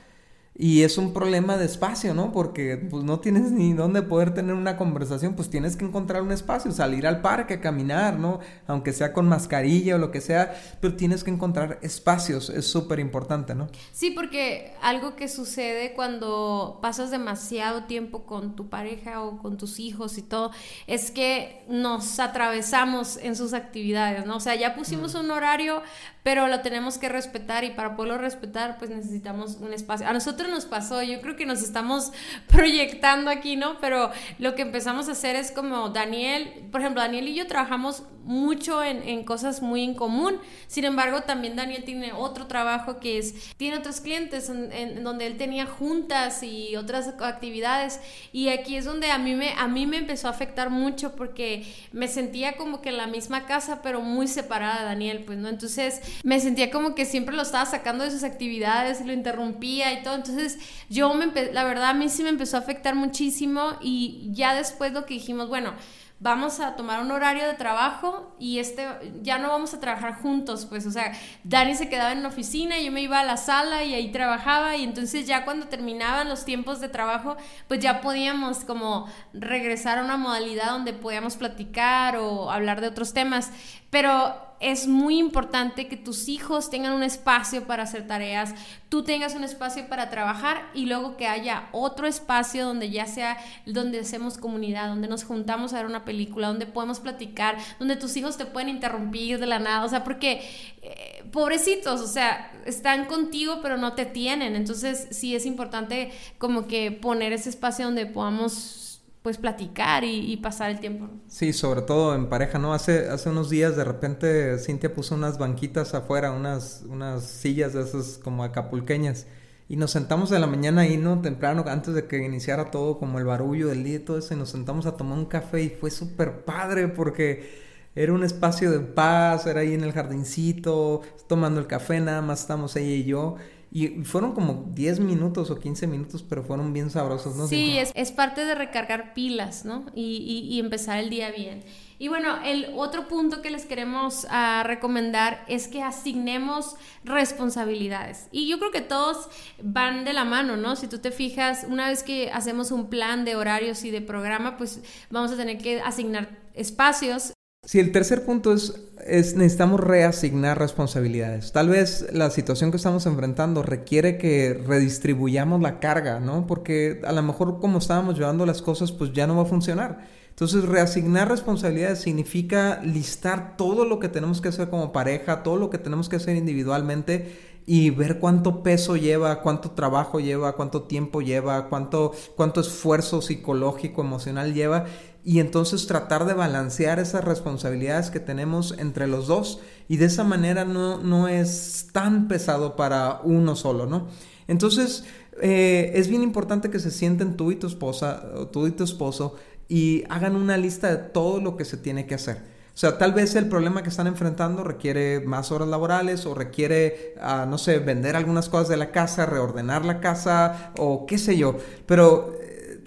Y es un problema de espacio, ¿no? Porque pues no tienes ni dónde poder tener una conversación, pues tienes que encontrar un espacio, salir al parque, caminar, ¿no? Aunque sea con mascarilla o lo que sea, pero tienes que encontrar espacios, es súper importante, ¿no? Sí, porque algo que sucede cuando pasas demasiado tiempo con tu pareja o con tus hijos y todo, es que nos atravesamos en sus actividades, ¿no? O sea, ya pusimos un horario, pero lo tenemos que respetar y para poderlo respetar, pues necesitamos un espacio. A nosotros nos pasó, yo creo que nos estamos proyectando aquí, ¿no? Pero lo que empezamos a hacer es como Daniel, por ejemplo, Daniel y yo trabajamos mucho en, cosas muy en común, sin embargo, también Daniel tiene otro trabajo que es, tiene otros clientes en, donde él tenía juntas y otras actividades y aquí es donde a mí, me, a mí me empezó a afectar mucho porque me sentía como que en la misma casa, pero muy separada de Daniel, pues, ¿no? Entonces me sentía como que siempre lo estaba sacando de sus actividades lo interrumpía y todo, entonces entonces, yo me, la verdad, a mí sí me empezó a afectar muchísimo y ya después lo que dijimos, bueno, vamos a tomar un horario de trabajo y este ya no vamos a trabajar juntos, pues, o sea, Dani se quedaba en la oficina, yo me iba a la sala y ahí trabajaba y entonces ya cuando terminaban los tiempos de trabajo, pues ya podíamos como regresar a una modalidad donde podíamos platicar o hablar de otros temas, pero es muy importante que tus hijos tengan un espacio para hacer tareas, tú tengas un espacio para trabajar y luego que haya otro espacio donde ya sea donde hacemos comunidad, donde nos juntamos a ver una película, donde podemos platicar, donde tus hijos te pueden interrumpir de la nada, o sea, porque eh, pobrecitos, o sea, están contigo pero no te tienen, entonces sí es importante como que poner ese espacio donde podamos pues platicar y, pasar el tiempo. Sí, sobre todo en pareja, ¿no? Hace, hace unos días de repente Cintia puso unas banquitas afuera, unas, unas sillas de esas como acapulqueñas. Y nos sentamos en la mañana ahí, ¿no? Temprano, antes de que iniciara todo, como el barullo del día y todo eso, y nos sentamos a tomar un café y fue súper padre porque era un espacio de paz, era ahí en el jardincito, tomando el café, nada más estamos ella y yo. Y fueron como 10 minutos o 15 minutos, pero fueron bien sabrosos, ¿no? Sí, es, es, parte de recargar pilas, ¿no? Y, y, empezar el día bien. Y bueno, el otro punto que les queremos uh, recomendar es que asignemos responsabilidades. Y yo creo que todos van de la mano, ¿no? Si tú te fijas, una vez que hacemos un plan de horarios y de programa, pues vamos a tener que asignar espacios Sí, el tercer punto es, es, necesitamos reasignar responsabilidades. Tal vez la situación que estamos enfrentando requiere que redistribuyamos la carga, ¿no? Porque a lo mejor como estábamos llevando las cosas, pues ya no va a funcionar. Entonces, reasignar responsabilidades significa listar todo lo que tenemos que hacer como pareja, todo lo que tenemos que hacer individualmente y ver cuánto peso lleva, cuánto trabajo lleva, cuánto tiempo lleva, cuánto, cuánto esfuerzo psicológico, emocional lleva y entonces tratar de balancear esas responsabilidades que tenemos entre los dos y de esa manera no, no es tan pesado para uno solo, ¿no? Entonces eh, es bien importante que se sienten tú y tu esposa, tú y tu esposo y hagan una lista de todo lo que se tiene que hacer. O sea, tal vez el problema que están enfrentando requiere más horas laborales o requiere, ah, no sé, vender algunas cosas de la casa, reordenar la casa o qué sé yo. Pero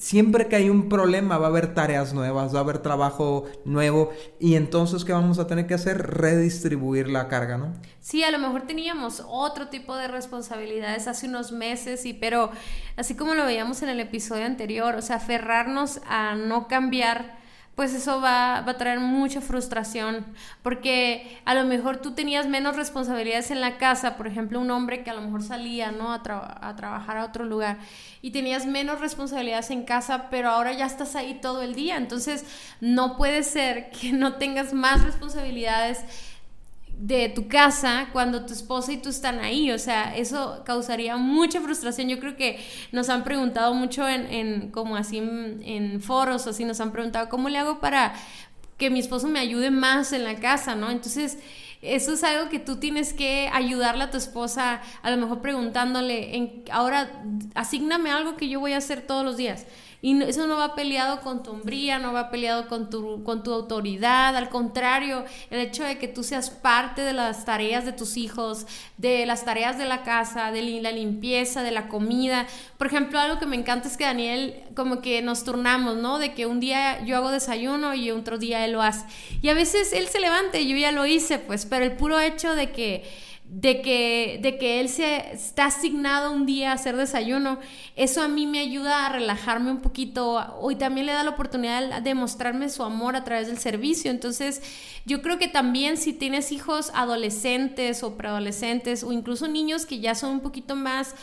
siempre que hay un problema va a haber tareas nuevas, va a haber trabajo nuevo y entonces ¿qué vamos a tener que hacer? Redistribuir la carga, ¿no? Sí, a lo mejor teníamos otro tipo de responsabilidades hace unos meses y pero así como lo veíamos en el episodio anterior, o sea, aferrarnos a no cambiar pues eso va, a traer mucha frustración, porque a lo mejor tú tenías menos responsabilidades en la casa, por ejemplo, un hombre que a lo mejor salía, ¿no? A, a trabajar a otro lugar, y tenías menos responsabilidades en casa, pero ahora ya estás ahí todo el día, entonces no puede ser que no tengas más responsabilidades de tu casa cuando tu esposa y tú están ahí. O sea, eso causaría mucha frustración. Yo creo que nos han preguntado mucho en, como así en, foros, así nos han preguntado, ¿cómo le hago para que mi esposo me ayude más en la casa, ¿no? Entonces, eso es algo que tú tienes que ayudarle a tu esposa, a lo mejor preguntándole, en, ahora, asígname algo que yo voy a hacer todos los días. Y eso no va peleado con tu hombría, no va peleado con tu, con tu autoridad, al contrario, el hecho de que tú seas parte de las tareas de tus hijos, de las tareas de la casa, de la limpieza, de la comida. Por ejemplo, algo que me encanta es que Daniel como que nos turnamos, ¿no? De que un día yo hago desayuno y otro día él lo hace. Y a veces él se levanta y yo ya lo hice, pues, pero el puro hecho de que de que, de que él se está asignado un día a hacer desayuno, eso a mí me ayuda a relajarme un poquito y también le da la oportunidad de mostrarme su amor a través del servicio. Entonces, yo creo que también si tienes hijos adolescentes o preadolescentes o incluso niños que ya son un poquito más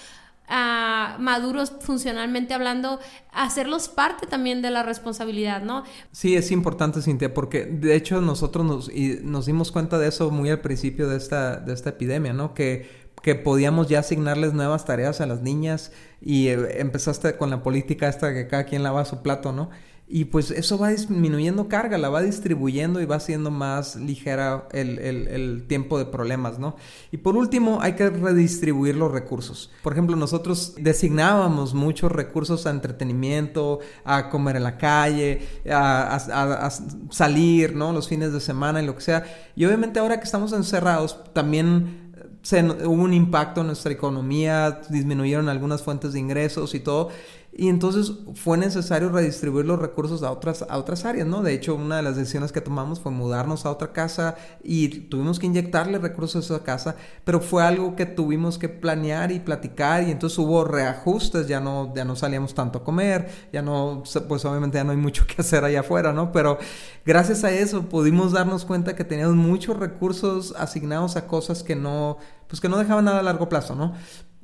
maduros funcionalmente hablando, hacerlos parte también de la responsabilidad, ¿no? Sí, es importante, Cintia, porque de hecho nosotros nos, y nos dimos cuenta de eso muy al principio de esta, de esta epidemia, ¿no? Que que podíamos ya asignarles nuevas tareas a las niñas y eh, empezaste con la política esta que cada quien lava su plato, ¿no? Y pues eso va disminuyendo carga, la va distribuyendo y va haciendo más ligera el, tiempo de problemas, ¿no? Y por último, hay que redistribuir los recursos. Por ejemplo, nosotros designábamos muchos recursos a entretenimiento, a comer en la calle, a, salir, ¿no? Los fines de semana y lo que sea. Y obviamente ahora que estamos encerrados, también se, hubo un impacto en nuestra economía, disminuyeron algunas fuentes de ingresos y todo. Y entonces fue necesario redistribuir los recursos a otras, a otras áreas, ¿no? De hecho, una de las decisiones que tomamos fue mudarnos a otra casa y tuvimos que inyectarle recursos a esa casa, pero fue algo que tuvimos que planear y platicar y entonces hubo reajustes, ya no, ya no salíamos tanto a comer, ya no, pues obviamente ya no hay mucho que hacer allá afuera, ¿no? Pero gracias a eso pudimos darnos cuenta que teníamos muchos recursos asignados a cosas que no, pues que no dejaban nada a largo plazo, ¿no?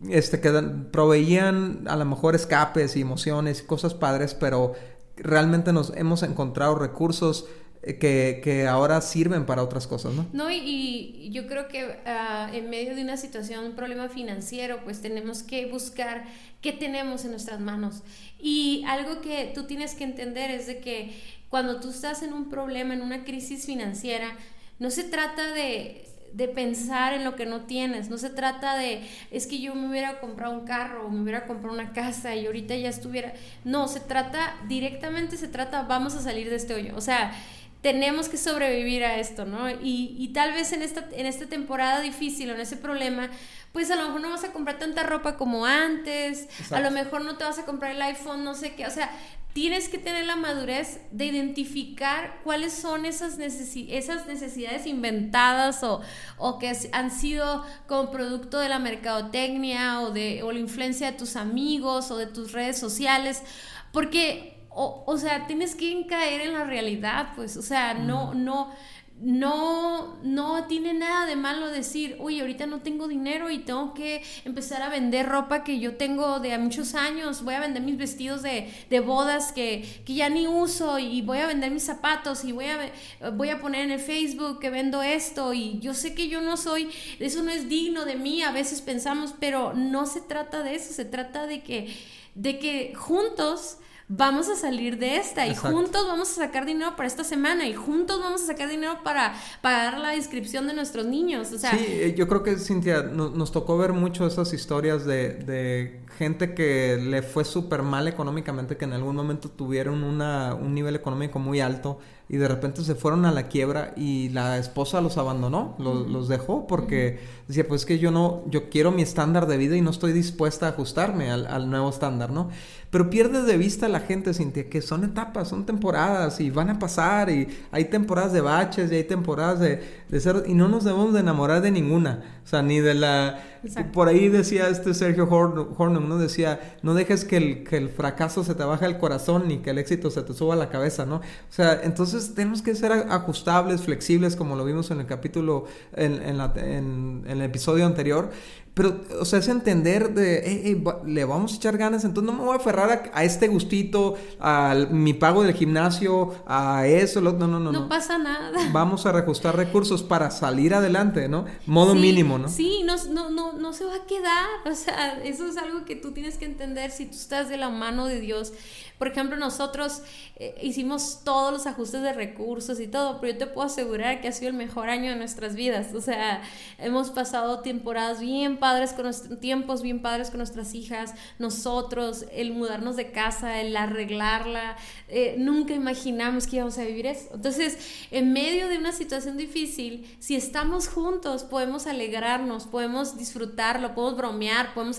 Este, que proveían a lo mejor escapes y emociones y cosas padres, pero realmente nos hemos encontrado recursos eh, que, que, ahora sirven para otras cosas, ¿no? No, y, yo creo que ah, en medio de una situación, un problema financiero, pues tenemos que buscar qué tenemos en nuestras manos. Y algo que tú tienes que entender es de que cuando tú estás en un problema, en una crisis financiera, no se trata de de pensar en lo que no tienes. No se trata de, es que yo me hubiera comprado un carro o me hubiera comprado una casa y ahorita ya estuviera. No, se trata, directamente se trata, vamos a salir de este hoyo. O sea, tenemos que sobrevivir a esto, ¿no? Y, y tal vez en esta, en esta temporada difícil o en ese problema, pues a lo mejor no vas a comprar tanta ropa como antes, a lo mejor no te vas a comprar el iPhone, no sé qué, o sea, tienes que tener la madurez de identificar cuáles son esas, esas necesidades inventadas o, o, que han sido como producto de la mercadotecnia o de o la influencia de tus amigos o de tus redes sociales, porque, o, o sea, tienes que caer en la realidad, pues, o sea, no, no no, no tiene nada de malo decir, uy, ahorita no tengo dinero y tengo que empezar a vender ropa que yo tengo de muchos años, voy a vender mis vestidos de, bodas que, ya ni uso y voy a vender mis zapatos y voy a, voy a poner en el Facebook que vendo esto y yo sé que yo no soy, eso no es digno de mí, a veces pensamos, pero no se trata de eso, se trata de que, de que juntos vamos a salir de esta y juntos vamos a sacar dinero para esta semana y juntos vamos a sacar dinero para pagar la inscripción de nuestros niños. O sea, sí, eh, yo creo que Cintia, nos tocó ver mucho esas historias de, de gente que le fue súper mal económicamente, que en algún momento tuvieron una, un nivel económico muy alto y de repente se fueron a la quiebra y la esposa los abandonó, los, dejó porque decía, pues que yo no, yo quiero mi estándar de vida y no estoy dispuesta a ajustarme al, al nuevo estándar, ¿no? Pero pierde de vista la gente, Cintia, que son etapas, son temporadas y van a pasar y hay temporadas de baches y hay temporadas de, de ser... Y no nos debemos de enamorar de ninguna. O sea, ni de la... Por ahí decía este Sergio Hornum, ¿no? Decía, no dejes que el, que el fracaso se te baje al corazón ni que el éxito se te suba a la cabeza, ¿no? O sea, entonces tenemos que ser ajustables, flexibles, como lo vimos en el capítulo, en, en, la, en, en el episodio anterior. Pero, o sea, es entender de, le vamos a echar ganas, entonces no me voy a aferrar a, este gustito, a mi pago del gimnasio, a eso, no, no, no. No pasa nada. Vamos a reajustar recursos para salir adelante, ¿no? Modo mínimo, ¿no? Sí, no, no, no, no se va a quedar, o sea, eso es algo que tú tienes que entender si tú estás de la mano de Dios por ejemplo, nosotros eh, hicimos todos los ajustes de recursos y todo, pero yo te puedo asegurar que ha sido el mejor año de nuestras vidas. O sea, hemos pasado temporadas bien padres con nuestros tiempos bien padres con nuestras hijas, nosotros, el mudarnos de casa, el arreglarla, eh, nunca imaginamos que íbamos a vivir eso. Entonces, en medio de una situación difícil, si estamos juntos, podemos alegrarnos, podemos disfrutarlo, podemos bromear, podemos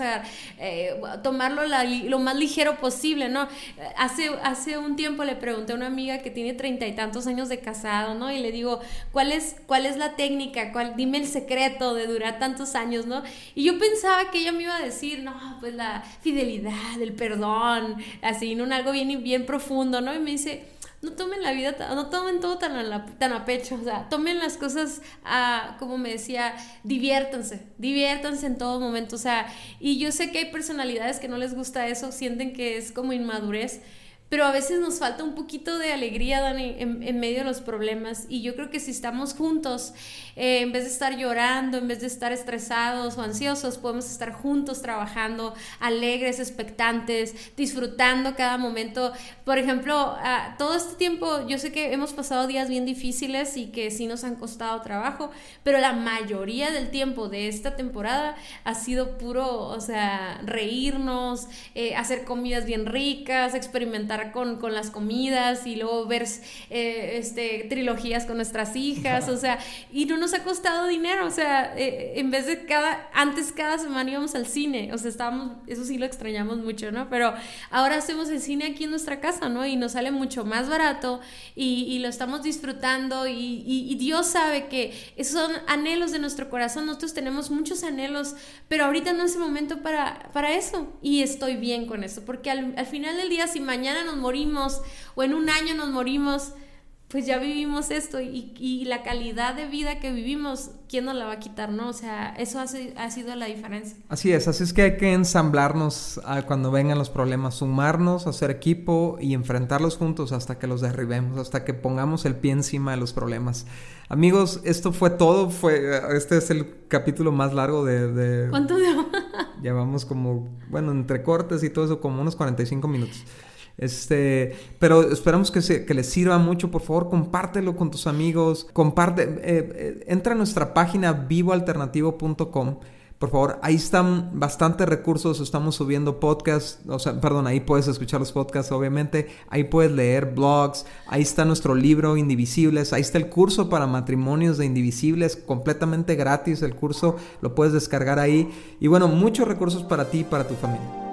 eh, tomarlo lo más ligero posible, ¿no? Hace, hace un tiempo le pregunté a una amiga que tiene treinta y tantos años de casado, ¿no? Y le digo, ¿cuál es, cuál es la técnica? ¿Cuál, dime el secreto de durar tantos años, ¿no? Y yo pensaba que ella me iba a decir, no, pues la fidelidad, el perdón, así, ¿no? Algo bien, bien profundo, ¿no? Y me dice, no tomen la vida, no tomen todo tan a, tan a pecho, o sea, tomen las cosas, a, como me decía, diviértanse, diviértanse en todo momento, o sea, y yo sé que hay personalidades que no les gusta eso, sienten que es como inmadurez, pero a veces nos falta un poquito de alegría, en, medio de los problemas. Y yo creo que si estamos juntos, eh, en vez de estar llorando, en vez de estar estresados o ansiosos, podemos estar juntos trabajando, alegres, expectantes, disfrutando cada momento. Por ejemplo, todo este tiempo, yo sé que hemos pasado días bien difíciles y que sí nos han costado trabajo, pero la mayoría del tiempo de esta temporada ha sido puro, o sea, reírnos, eh, hacer comidas bien ricas, experimentar con, con las comidas y luego ver eh, este, trilogías con nuestras hijas, o sea, y no nos ha costado dinero, o sea, eh, en vez de cada, antes cada semana íbamos al cine, o sea, estábamos, eso sí lo extrañamos mucho, ¿no? Pero ahora hacemos el cine aquí en nuestra casa, ¿no? Y nos sale mucho más barato y, y lo estamos disfrutando y, y, Dios sabe que esos son anhelos de nuestro corazón, nosotros tenemos muchos anhelos, pero ahorita no es el momento para, para eso y estoy bien con eso, porque al, al final del día, si mañana nos morimos o en un año nos morimos, pues ya vivimos esto y, la calidad de vida que vivimos, ¿quién nos la va a quitar, no? O sea, eso ha sido la diferencia. Así es, así es que hay que ensamblarnos cuando vengan los problemas, sumarnos, hacer equipo y enfrentarlos juntos hasta que los derribemos, hasta que pongamos el pie encima de los problemas. Amigos, esto fue todo, fue este es el capítulo más largo de... de ¿Cuánto llevamos? Llevamos como, bueno, entre cortes y todo eso, como unos 45 minutos. Este, pero esperamos que, se, que les sirva mucho. Por favor, compártelo con tus amigos. Comparte, eh, eh, entra a nuestra página vivoalternativo.com. Por favor, ahí están bastantes recursos, estamos subiendo podcasts, o sea, perdón, ahí puedes escuchar los podcasts, obviamente, ahí puedes leer blogs, ahí está nuestro libro Indivisibles, ahí está el curso para matrimonios de Indivisibles, completamente gratis el curso, lo puedes descargar ahí, y bueno, muchos recursos para ti y para tu familia.